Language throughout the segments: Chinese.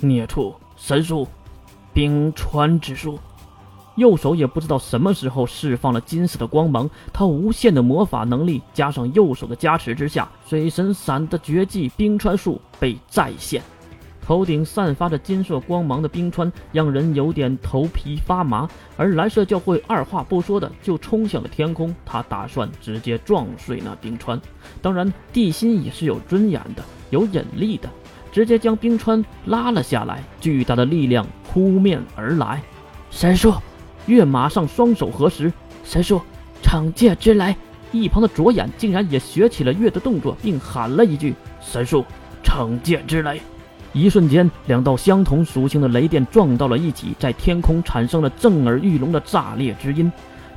孽畜，神术，冰川之术。右手也不知道什么时候释放了金色的光芒，他无限的魔法能力加上右手的加持之下，水神伞的绝技冰川术被再现。头顶散发着金色光芒的冰川，让人有点头皮发麻。而蓝色教会二话不说的就冲向了天空，他打算直接撞碎那冰川。当然，地心也是有尊严的，有引力的，直接将冰川拉了下来。巨大的力量扑面而来，神术。月马上双手合十，神术，惩戒之雷。一旁的左眼竟然也学起了月的动作，并喊了一句：“神术，惩戒之雷。”一瞬间，两道相同属性的雷电撞到了一起，在天空产生了震耳欲聋的炸裂之音。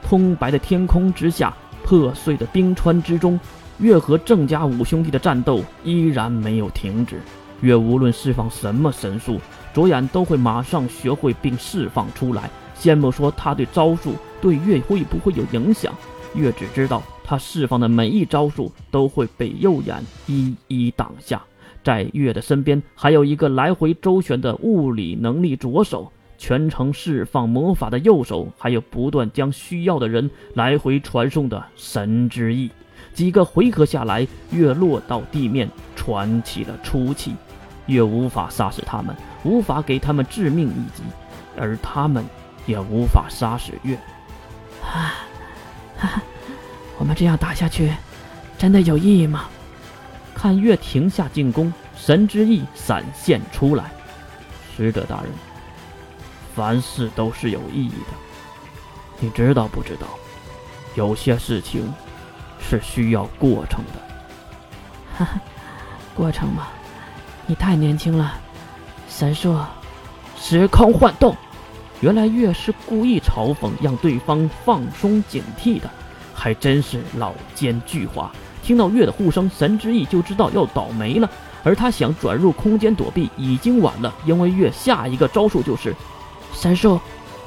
空白的天空之下，破碎的冰川之中，月和郑家五兄弟的战斗依然没有停止。月无论释放什么神术，左眼都会马上学会并释放出来。先不说他对招数对月会不会有影响，月只知道他释放的每一招数都会被右眼一一挡下。在月的身边还有一个来回周旋的物理能力左手，全程释放魔法的右手，还有不断将需要的人来回传送的神之翼。几个回合下来，月落到地面，喘起了粗气。月无法杀死他们，无法给他们致命一击，而他们。也无法杀死月。啊，哈哈我们这样打下去，真的有意义吗？看月停下进攻，神之翼闪现出来。使者大人，凡事都是有意义的。你知道不知道？有些事情是需要过程的。哈哈，过程吗？你太年轻了。神术，时空幻动。原来月是故意嘲讽，让对方放松警惕的，还真是老奸巨猾。听到月的呼声，神之翼就知道要倒霉了，而他想转入空间躲避已经晚了，因为月下一个招数就是神兽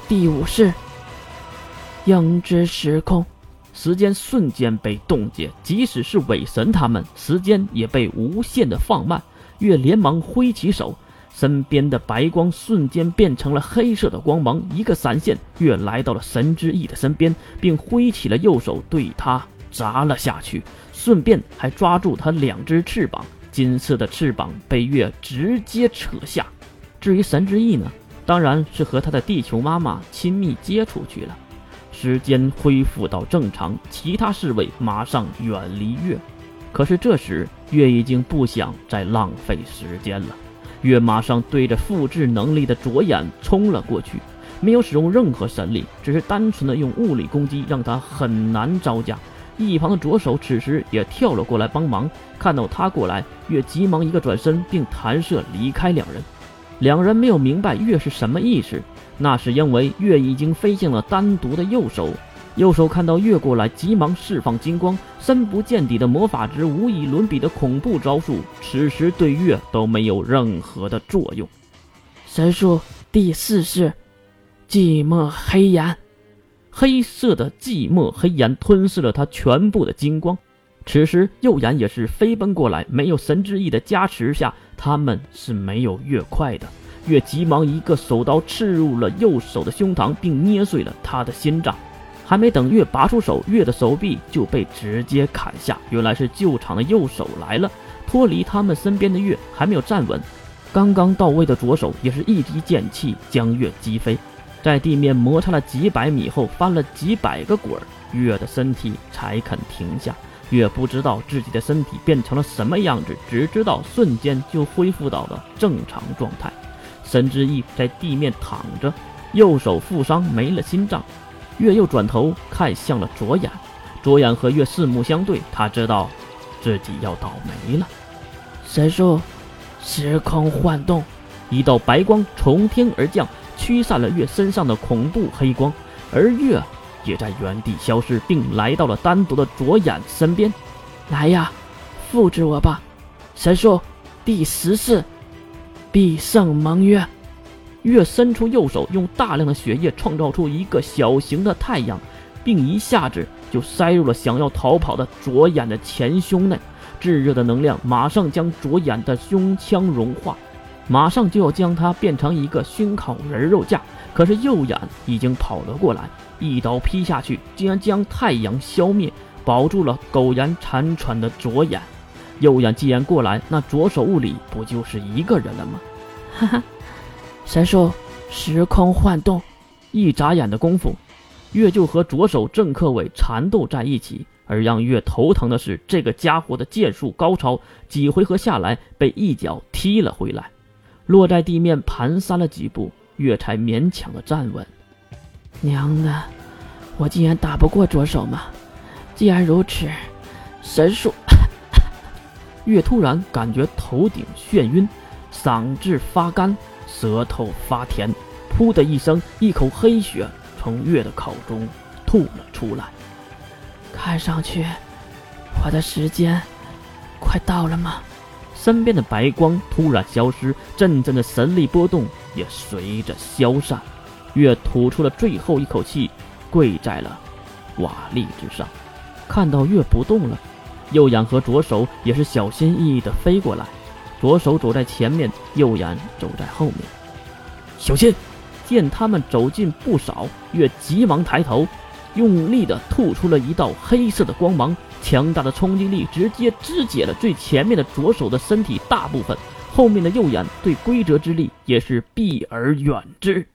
第五式影之时空，时间瞬间被冻结，即使是伪神他们，时间也被无限的放慢。月连忙挥起手。身边的白光瞬间变成了黑色的光芒，一个闪现，月来到了神之翼的身边，并挥起了右手对他砸了下去，顺便还抓住他两只翅膀。金色的翅膀被月直接扯下。至于神之翼呢，当然是和他的地球妈妈亲密接触去了。时间恢复到正常，其他侍卫马上远离月。可是这时，月已经不想再浪费时间了。月马上对着复制能力的左眼冲了过去，没有使用任何神力，只是单纯的用物理攻击，让他很难招架。一旁的左手此时也跳了过来帮忙，看到他过来，月急忙一个转身，并弹射离开两人。两人没有明白月是什么意思，那是因为月已经飞向了单独的右手。右手看到月过来，急忙释放金光，深不见底的魔法值，无以伦比的恐怖招数，此时对月都没有任何的作用。神术第四式，寂寞黑岩，黑色的寂寞黑岩吞噬了他全部的金光。此时右眼也是飞奔过来，没有神之翼的加持下，他们是没有月快的。月急忙一个手刀刺入了右手的胸膛，并捏碎了他的心脏。还没等月拔出手，月的手臂就被直接砍下。原来是救场的右手来了，脱离他们身边的月还没有站稳，刚刚到位的左手也是一击剑气将月击飞，在地面摩擦了几百米后翻了几百个滚儿，月的身体才肯停下。月不知道自己的身体变成了什么样子，只知道瞬间就恢复到了正常状态。神之翼在地面躺着，右手负伤没了心脏。月又转头看向了卓眼，卓眼和月四目相对，他知道自己要倒霉了。神术，时空幻动，一道白光从天而降，驱散了月身上的恐怖黑光，而月也在原地消失，并来到了单独的卓眼身边。来呀，复制我吧！神术第十式，必胜盟约。月伸出右手，用大量的血液创造出一个小型的太阳，并一下子就塞入了想要逃跑的左眼的前胸内。炙热的能量马上将左眼的胸腔融化。马上就要将他变成一个熏烤人肉架。可是右眼已经跑了过来，一刀劈下去，竟然将太阳消灭，保住了苟延残喘的左眼。右眼既然过来，那左手物理不就是一个人了吗？哈哈，神术时空幻动，一眨眼的功夫，月就和左手郑克伟缠斗在一起。而让月头疼的是，这个家伙的剑术高超，几回合下来被一脚踢了回来，落在地面蹒跚了几步。月才勉强的站稳。娘的，我竟然打不过左手吗？既然如此，神术。月突然感觉头顶眩晕，嗓子发干，舌头发甜，噗的一声，一口黑血从月的口中吐了出来。看上去，我的时间快到了吗？身边的白光突然消失，阵阵的神力波动也随着消散。月吐出了最后一口气，跪在了瓦砾之上。看到月不动了，右眼和左手也是小心翼翼地飞过来。左手走在前面，右眼走在后面。小心！见他们走近不少，月急忙抬头。用力的吐出了一道黑色的光芒，强大的冲击力直接肢解了最前面的左手的身体大部分，后面的右眼对规则之力也是避而远之。